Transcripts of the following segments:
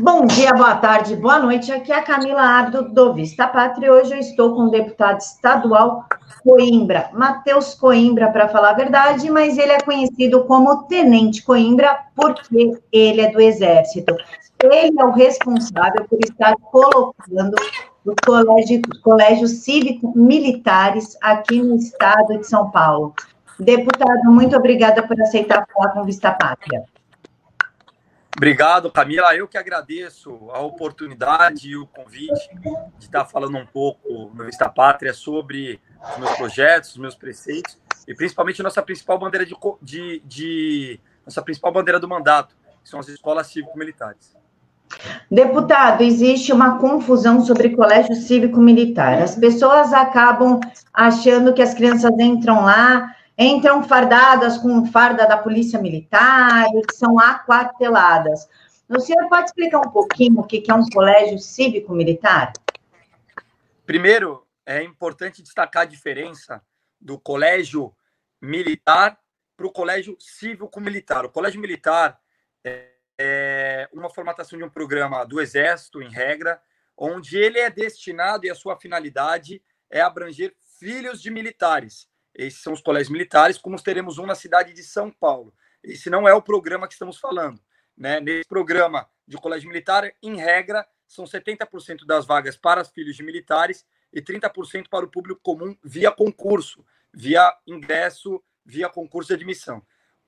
Bom dia, boa tarde, boa noite. Aqui é a Camila Ardo do Vista Pátria. Hoje eu estou com o deputado estadual Coimbra, Matheus Coimbra, para falar a verdade, mas ele é conhecido como Tenente Coimbra porque ele é do Exército. Ele é o responsável por estar colocando os colégio, cívico-militares aqui no estado de São Paulo. Deputado, muito obrigada por aceitar falar com Vista Pátria. Obrigado, Camila. Eu que agradeço a oportunidade e o convite de estar falando um pouco no Vista Pátria sobre os meus projetos, os meus preceitos e principalmente nossa principal bandeira de, de, de nossa principal bandeira do mandato, que são as escolas cívico-militares. Deputado, existe uma confusão sobre colégio cívico-militar. As pessoas acabam achando que as crianças entram lá entram fardadas com farda da Polícia Militar e são aquarteladas. O senhor pode explicar um pouquinho o que é um colégio cívico-militar? Primeiro, é importante destacar a diferença do colégio militar para o colégio cívico-militar. O colégio militar é uma formatação de um programa do Exército, em regra, onde ele é destinado e a sua finalidade é abranger filhos de militares. Esses são os colégios militares, como teremos um na cidade de São Paulo. Esse não é o programa que estamos falando. Né? Nesse programa de colégio militar, em regra, são 70% das vagas para os filhos de militares e 30% para o público comum via concurso, via ingresso, via concurso de admissão.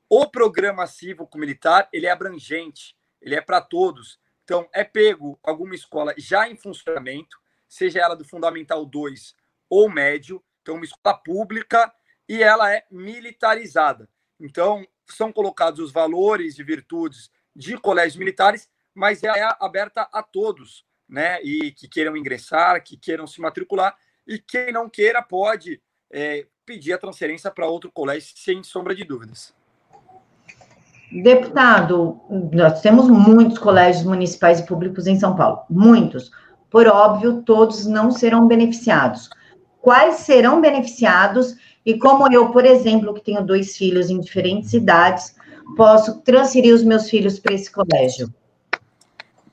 O programa cívico-militar, ele é abrangente, ele é para todos. Então, é pego alguma escola já em funcionamento, seja ela do Fundamental 2 ou médio, então uma escola pública e ela é militarizada. Então, são colocados os valores e virtudes de colégios militares, mas é aberta a todos, né? E que queiram ingressar, que queiram se matricular, e quem não queira pode é, pedir a transferência para outro colégio, sem sombra de dúvidas. Deputado, nós temos muitos colégios municipais e públicos em São Paulo, muitos. Por óbvio, todos não serão beneficiados. Quais serão beneficiados e como eu, por exemplo, que tenho dois filhos em diferentes idades, posso transferir os meus filhos para esse colégio?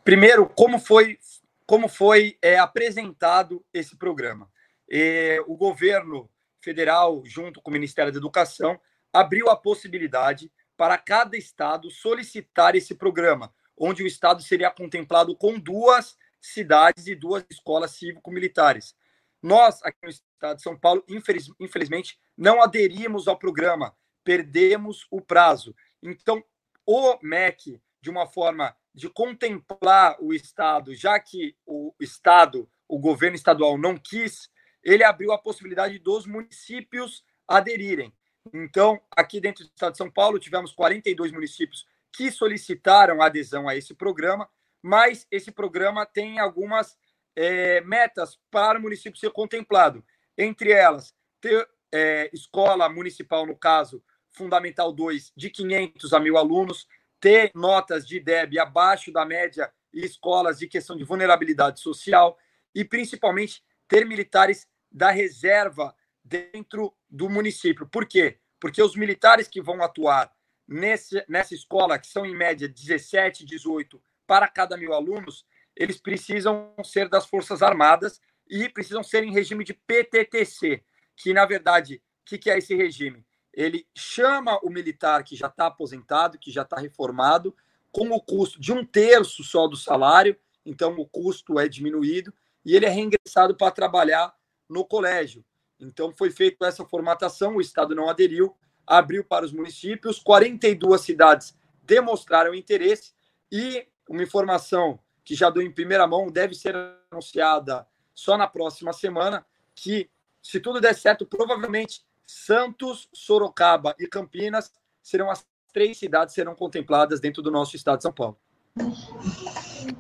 Primeiro, como foi, como foi é, apresentado esse programa? É, o governo federal, junto com o Ministério da Educação, abriu a possibilidade para cada estado solicitar esse programa, onde o estado seria contemplado com duas cidades e duas escolas cívico-militares. Nós, aqui no estado de São Paulo, infeliz, infelizmente, não aderimos ao programa, perdemos o prazo. Então, o MEC, de uma forma de contemplar o Estado, já que o Estado, o governo estadual não quis, ele abriu a possibilidade dos municípios aderirem. Então, aqui dentro do Estado de São Paulo, tivemos 42 municípios que solicitaram adesão a esse programa, mas esse programa tem algumas é, metas para o município ser contemplado. Entre elas, ter é, escola municipal, no caso, Fundamental 2, de 500 a 1.000 alunos, ter notas de DEB abaixo da média e escolas de questão de vulnerabilidade social e, principalmente, ter militares da reserva dentro do município. Por quê? Porque os militares que vão atuar nesse, nessa escola, que são em média 17, 18 para cada mil alunos, eles precisam ser das Forças Armadas e precisam ser em regime de PTTC, que, na verdade, o que, que é esse regime? Ele chama o militar que já está aposentado, que já está reformado, com o custo de um terço só do salário, então o custo é diminuído, e ele é reingressado para trabalhar no colégio. Então foi feita essa formatação, o Estado não aderiu, abriu para os municípios, 42 cidades demonstraram interesse, e uma informação que já deu em primeira mão, deve ser anunciada só na próxima semana, que, se tudo der certo, provavelmente Santos, Sorocaba e Campinas serão as três cidades serão contempladas dentro do nosso estado de São Paulo.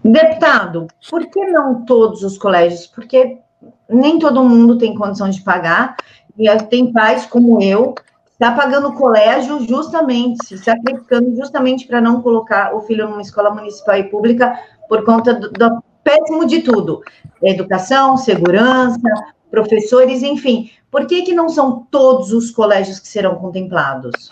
Deputado, por que não todos os colégios? Porque nem todo mundo tem condição de pagar, e tem pais como eu, está pagando colégio justamente, se sacrificando justamente para não colocar o filho numa escola municipal e pública, por conta do péssimo de tudo: educação, segurança, professores, enfim. Por que, que não são todos os colégios que serão contemplados?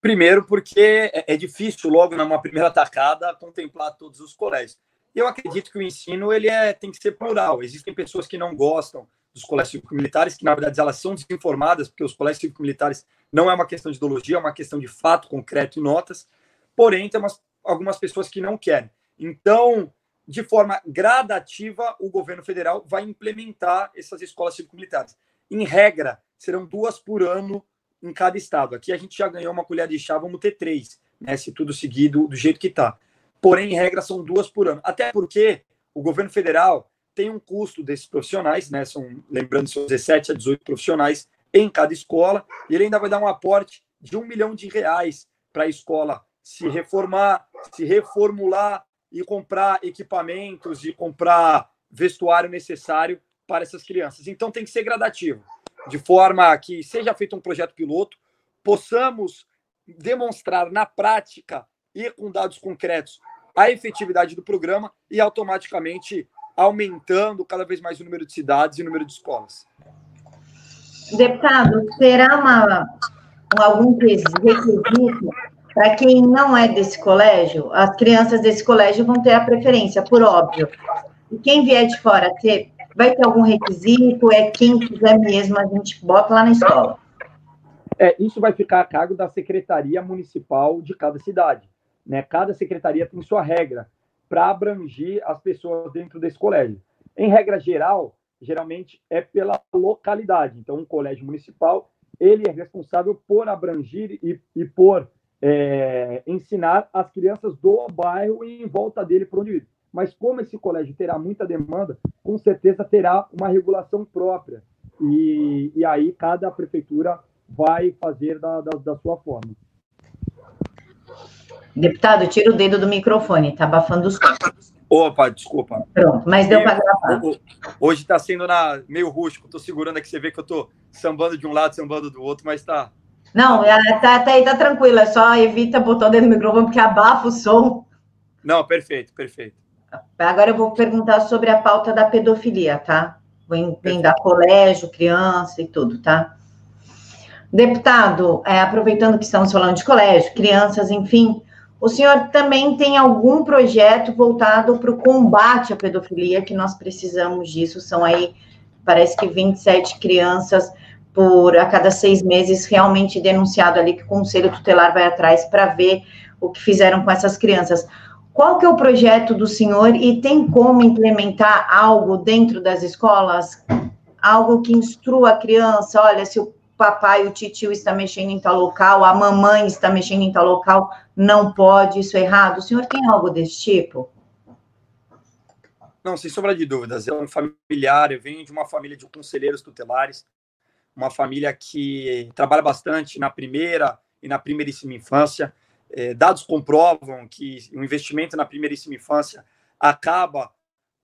Primeiro, porque é, é difícil, logo numa primeira tacada, contemplar todos os colégios. Eu acredito que o ensino ele é, tem que ser plural. Existem pessoas que não gostam dos colégios cívico-militares, que na verdade elas são desinformadas, porque os colégios cívico-militares não é uma questão de ideologia, é uma questão de fato concreto e notas. Porém, tem umas, algumas pessoas que não querem. Então, de forma gradativa, o governo federal vai implementar essas escolas cívico-militares. Em regra, serão duas por ano em cada estado. Aqui a gente já ganhou uma colher de chá, vamos ter três, né, se tudo seguido do jeito que está. Porém, em regra, são duas por ano. Até porque o governo federal tem um custo desses profissionais, né? São, lembrando, são 17 a 18 profissionais em cada escola, e ele ainda vai dar um aporte de um milhão de reais para a escola se reformar, se reformular e comprar equipamentos e comprar vestuário necessário para essas crianças. Então tem que ser gradativo, de forma que seja feito um projeto piloto, possamos demonstrar na prática e com dados concretos a efetividade do programa e automaticamente aumentando cada vez mais o número de cidades e o número de escolas. Deputado, terá uma, algum requisito para quem não é desse colégio? As crianças desse colégio vão ter a preferência, por óbvio. E quem vier de fora, ter, vai ter algum requisito? É quem quiser mesmo, a gente bota lá na escola. É, isso vai ficar a cargo da Secretaria Municipal de cada cidade. Né? Cada secretaria tem sua regra para abranger as pessoas dentro desse colégio. Em regra geral, geralmente é pela localidade. Então, um colégio municipal ele é responsável por abranger e, e por é, ensinar as crianças do bairro e em volta dele por onde ir. Mas como esse colégio terá muita demanda, com certeza terá uma regulação própria. E, e aí cada prefeitura vai fazer da, da, da sua forma. Deputado, tira o dedo do microfone, tá abafando os Opa, desculpa. Pronto, mas deu para gravar. Hoje está sendo na, meio rústico, estou segurando aqui, você vê que eu estou sambando de um lado, sambando do outro, mas está. Não, tá, tá, tá, tá tranquilo, é só evita botar o dedo no microfone, porque abafa o som. Não, perfeito, perfeito. Agora eu vou perguntar sobre a pauta da pedofilia, tá? Vou emendar colégio, criança e tudo, tá? Deputado, é, aproveitando que estamos falando de colégio, crianças, enfim, o senhor também tem algum projeto voltado para o combate à pedofilia, que nós precisamos disso? São aí, parece que 27 crianças por a cada seis meses realmente denunciado ali, que o Conselho Tutelar vai atrás para ver o que fizeram com essas crianças. Qual que é o projeto do senhor e tem como implementar algo dentro das escolas? Algo que instrua a criança, olha, se o papai, o tio está mexendo em tal local, a mamãe está mexendo em tal local, não pode, isso é errado. O senhor tem algo desse tipo? Não, sem sombra de dúvidas. É um familiar, eu venho de uma família de conselheiros tutelares, uma família que trabalha bastante na primeira e na primeiríssima infância. É, dados comprovam que o investimento na primeiríssima infância acaba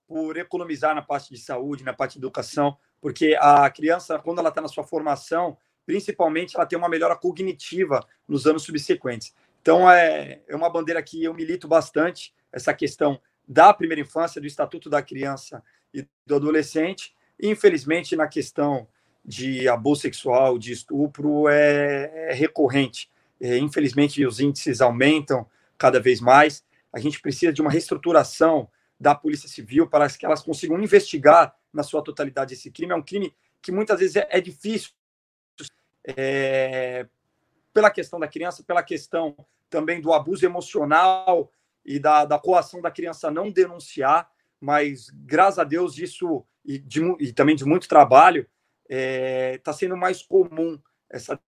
por economizar na parte de saúde, na parte de educação, porque a criança, quando ela está na sua formação, principalmente ela tem uma melhora cognitiva nos anos subsequentes. Então, é, é uma bandeira que eu milito bastante, essa questão da primeira infância, do Estatuto da Criança e do Adolescente. E, infelizmente, na questão de abuso sexual, de estupro, é, é recorrente. É, infelizmente, os índices aumentam cada vez mais. A gente precisa de uma reestruturação da Polícia Civil para que elas consigam investigar na sua totalidade esse crime. É um crime que muitas vezes é, é difícil é, pela questão da criança, pela questão também do abuso emocional e da, da coação da criança não denunciar, mas graças a Deus isso, e, de, e também de muito trabalho, está é, tá sendo mais comum essa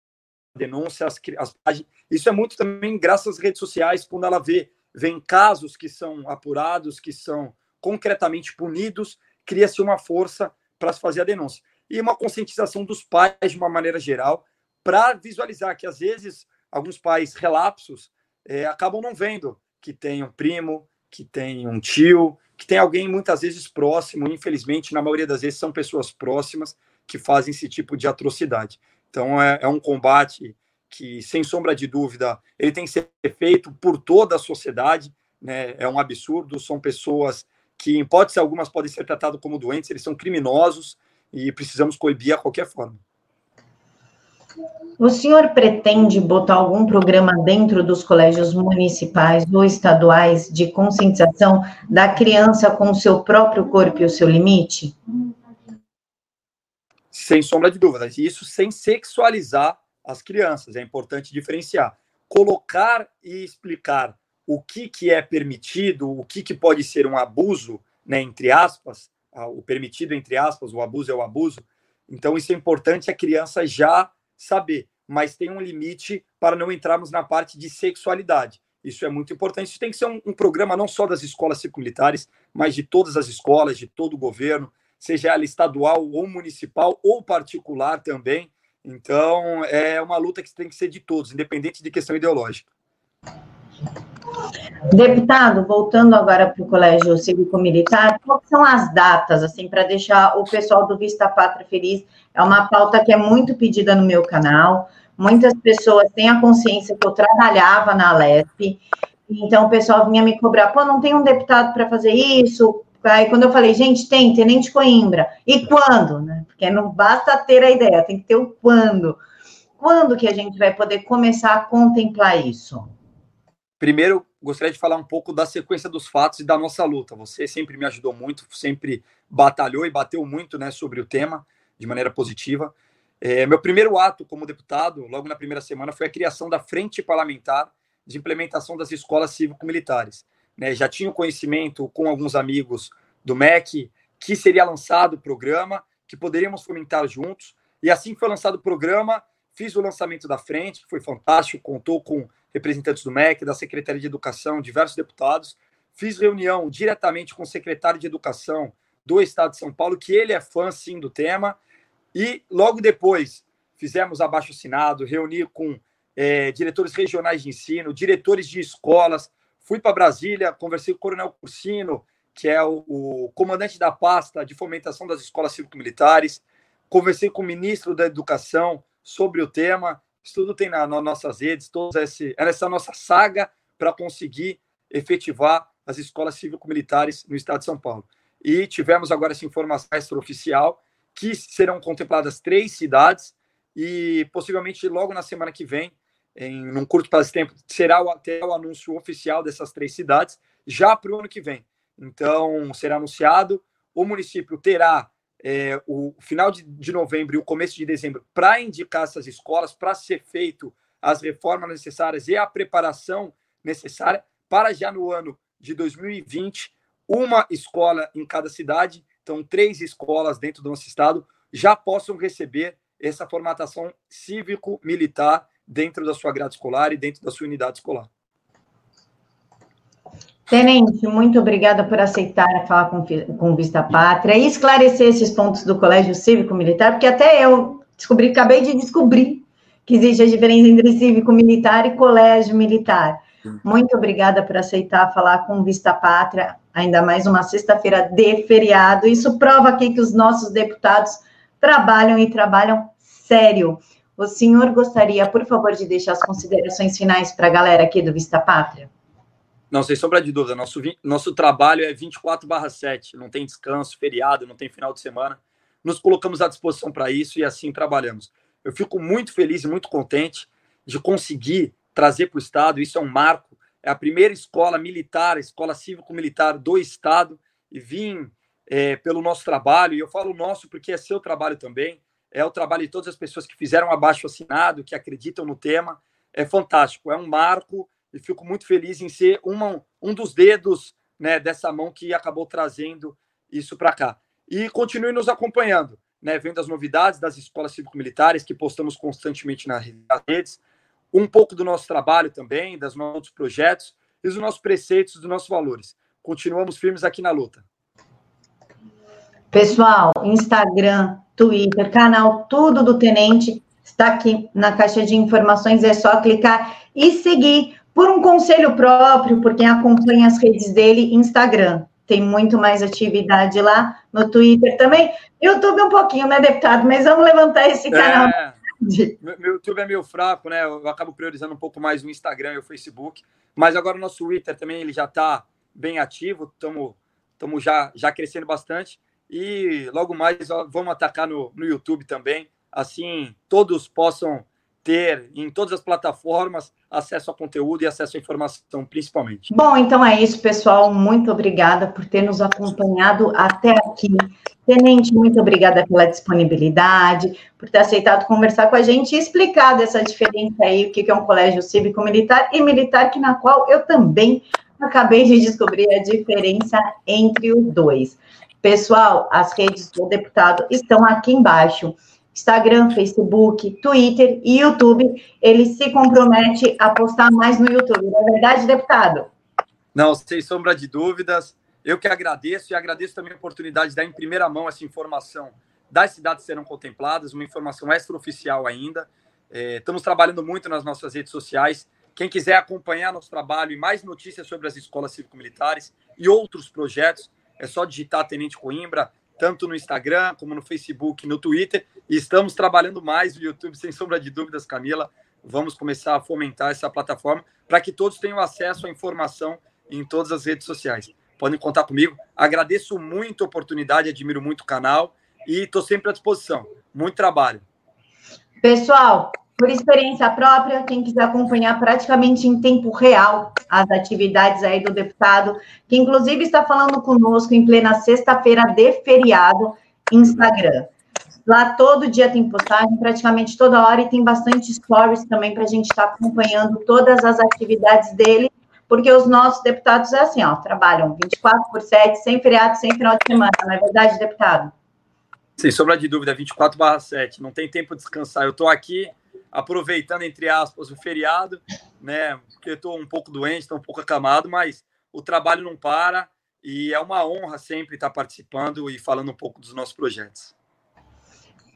denúncia. As, as, isso é muito também graças às redes sociais, quando ela vê, vem casos que são apurados, que são concretamente punidos, cria-se uma força para se fazer a denúncia e uma conscientização dos pais de uma maneira geral, para visualizar que às vezes alguns pais relapsos é, acabam não vendo que tem um primo, que tem um tio, que tem alguém muitas vezes próximo, infelizmente, na maioria das vezes são pessoas próximas que fazem esse tipo de atrocidade. Então é, é um combate que, sem sombra de dúvida, ele tem que ser feito por toda a sociedade, né? É um absurdo, são pessoas que, em hipótese algumas, podem ser tratadas como doentes, eles são criminosos, e precisamos coibir a qualquer forma. O senhor pretende botar algum programa dentro dos colégios municipais ou estaduais de conscientização da criança com o seu próprio corpo e o seu limite? Sem sombra de dúvidas. Isso sem sexualizar as crianças. É importante diferenciar. Colocar e explicar o que, que é permitido, o que, que pode ser um abuso, né, entre aspas, o permitido entre aspas, o abuso é o abuso. Então, isso é importante a criança já saber, mas tem um limite para não entrarmos na parte de sexualidade. Isso é muito importante. Isso tem que ser um, um programa não só das escolas civil-militares, mas de todas as escolas, de todo o governo, seja ela estadual ou municipal ou particular também. Então, é uma luta que tem que ser de todos, independente de questão ideológica. Deputado, voltando agora para o Colégio Cívico-Militar, quais são as datas, assim, para deixar o pessoal do Vista Pátria feliz? É uma pauta que é muito pedida no meu canal. Muitas pessoas têm a consciência que eu trabalhava na Alesp, então o pessoal vinha me cobrar, pô, não tem um deputado para fazer isso? Aí quando eu falei, gente, tem, Tenente Coimbra. E quando? Né? Porque não basta ter a ideia, tem que ter o quando. Quando que a gente vai poder começar a contemplar isso? Primeiro, gostaria de falar um pouco da sequência dos fatos e da nossa luta. Você sempre me ajudou muito, sempre batalhou e bateu muito né, sobre o tema de maneira positiva. É, meu primeiro ato como deputado, logo na primeira semana, foi a criação da Frente Parlamentar de Implementação das Escolas Cívico-Militares. Né, já tinha o conhecimento com alguns amigos do MEC que seria lançado o programa, que poderíamos fomentar juntos. E assim que foi lançado o programa, fiz o lançamento da frente, que foi fantástico, contou com representantes do MEC, da Secretaria de Educação, diversos deputados. Fiz reunião diretamente com o secretário de Educação do Estado de São Paulo, que ele é fã, sim, do tema. E logo depois fizemos abaixo assinado, reuni com é, diretores regionais de ensino, diretores de escolas. Fui para Brasília, conversei com o Coronel Cursino, que é o, o comandante da pasta de fomentação das escolas cívico-militares. Conversei com o ministro da Educação sobre o tema. Isso tudo tem na, nas nossas redes, toda essa nossa saga para conseguir efetivar as escolas cívico-militares no estado de São Paulo. E tivemos agora essa informação extraoficial que serão contempladas três cidades e possivelmente logo na semana que vem, em num curto prazo de tempo, será o, o anúncio oficial dessas três cidades já para o ano que vem. Então, será anunciado. O município terá é, o final de, de novembro e o começo de dezembro para indicar essas escolas, para ser feito as reformas necessárias e a preparação necessária para já no ano de 2020 uma escola em cada cidade, então três escolas dentro do nosso estado já possam receber essa formatação cívico-militar dentro da sua grade escolar e dentro da sua unidade escolar. Tenente, muito obrigada por aceitar falar com, com Vista Pátria e esclarecer esses pontos do Colégio Cívico Militar, porque até eu descobri, acabei de descobrir que existe a diferença entre cívico militar e colégio militar. Muito obrigada por aceitar falar com Vista Pátria, ainda mais uma sexta-feira de feriado. Isso prova aqui que os nossos deputados trabalham e trabalham sério. O senhor gostaria, por favor, de deixar as considerações finais para a galera aqui do Vista Pátria? Não, sem sombra de dúvida. Nosso, nosso trabalho é 24/7, não tem descanso, feriado, não tem final de semana. Nos colocamos à disposição para isso e assim trabalhamos. Eu fico muito feliz e muito contente de conseguir trazer para o Estado, isso é um marco. É a primeira escola militar, escola cívico-militar do Estado, e vim é, pelo nosso trabalho, e eu falo nosso porque é seu trabalho também, é o trabalho de todas as pessoas que fizeram abaixo assinado, que acreditam no tema. É fantástico, é um marco e fico muito feliz em ser uma, um dos dedos né, dessa mão que acabou trazendo isso para cá. E continue nos acompanhando, né, vendo as novidades das escolas cívico-militares que postamos constantemente nas redes, um pouco do nosso trabalho também, dos nossos projetos e dos nossos preceitos, dos nossos valores. Continuamos firmes aqui na luta. Pessoal, Instagram, Twitter, canal, tudo do Tenente está aqui na caixa de informações. É só clicar e seguir por um conselho próprio, por quem acompanha as redes dele, Instagram. Tem muito mais atividade lá, no Twitter também. YouTube um pouquinho, né, deputado? Mas vamos levantar esse canal. É, meu YouTube é meio fraco, né? Eu acabo priorizando um pouco mais o Instagram e o Facebook. Mas agora o nosso Twitter também ele já está bem ativo, estamos já, já crescendo bastante. E logo mais vamos atacar no, no YouTube também. Assim, todos possam ter em todas as plataformas acesso a conteúdo e acesso à informação, principalmente. Bom, então é isso, pessoal. Muito obrigada por ter nos acompanhado até aqui. Tenente, muito obrigada pela disponibilidade, por ter aceitado conversar com a gente e explicar essa diferença aí, o que é um colégio cívico-militar e militar, que na qual eu também acabei de descobrir a diferença entre os dois. Pessoal, as redes do deputado estão aqui embaixo. Instagram, Facebook, Twitter e YouTube. Ele se compromete a postar mais no YouTube. Não é verdade, deputado? Não, sem sombra de dúvidas. Eu que agradeço e agradeço também a oportunidade de dar em primeira mão essa informação das cidades serão contempladas, uma informação extraoficial ainda. É, estamos trabalhando muito nas nossas redes sociais. Quem quiser acompanhar nosso trabalho e mais notícias sobre as escolas cívico-militares e outros projetos, é só digitar Tenente Coimbra, tanto no Instagram como no Facebook, no Twitter. E estamos trabalhando mais no YouTube, sem sombra de dúvidas, Camila. Vamos começar a fomentar essa plataforma para que todos tenham acesso à informação em todas as redes sociais. Podem contar comigo. Agradeço muito a oportunidade, admiro muito o canal e estou sempre à disposição. Muito trabalho. Pessoal, por experiência própria, quem quiser acompanhar praticamente em tempo real as atividades aí do deputado, que inclusive está falando conosco em plena sexta-feira de feriado, Instagram. Lá todo dia tem postagem, praticamente toda hora, e tem bastante stories também para a gente estar tá acompanhando todas as atividades dele, porque os nossos deputados é assim, ó, trabalham 24 por 7, sem feriado, sem final de semana, não é verdade, deputado? Sem sombra de dúvida, 24 barra 7, não tem tempo de descansar. Eu estou aqui aproveitando, entre aspas, o feriado, né? Porque estou um pouco doente, estou um pouco acamado, mas o trabalho não para e é uma honra sempre estar participando e falando um pouco dos nossos projetos.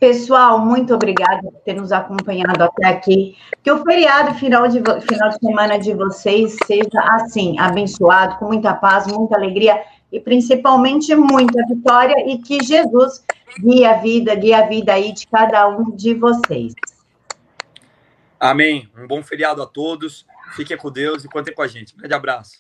Pessoal, muito obrigada por ter nos acompanhado até aqui. Que o feriado final de, final de semana de vocês seja assim, abençoado, com muita paz, muita alegria e principalmente muita vitória e que Jesus guie a vida, guie a vida aí de cada um de vocês. Amém. Um bom feriado a todos. Fiquem com Deus e contem com a gente. Um grande abraço.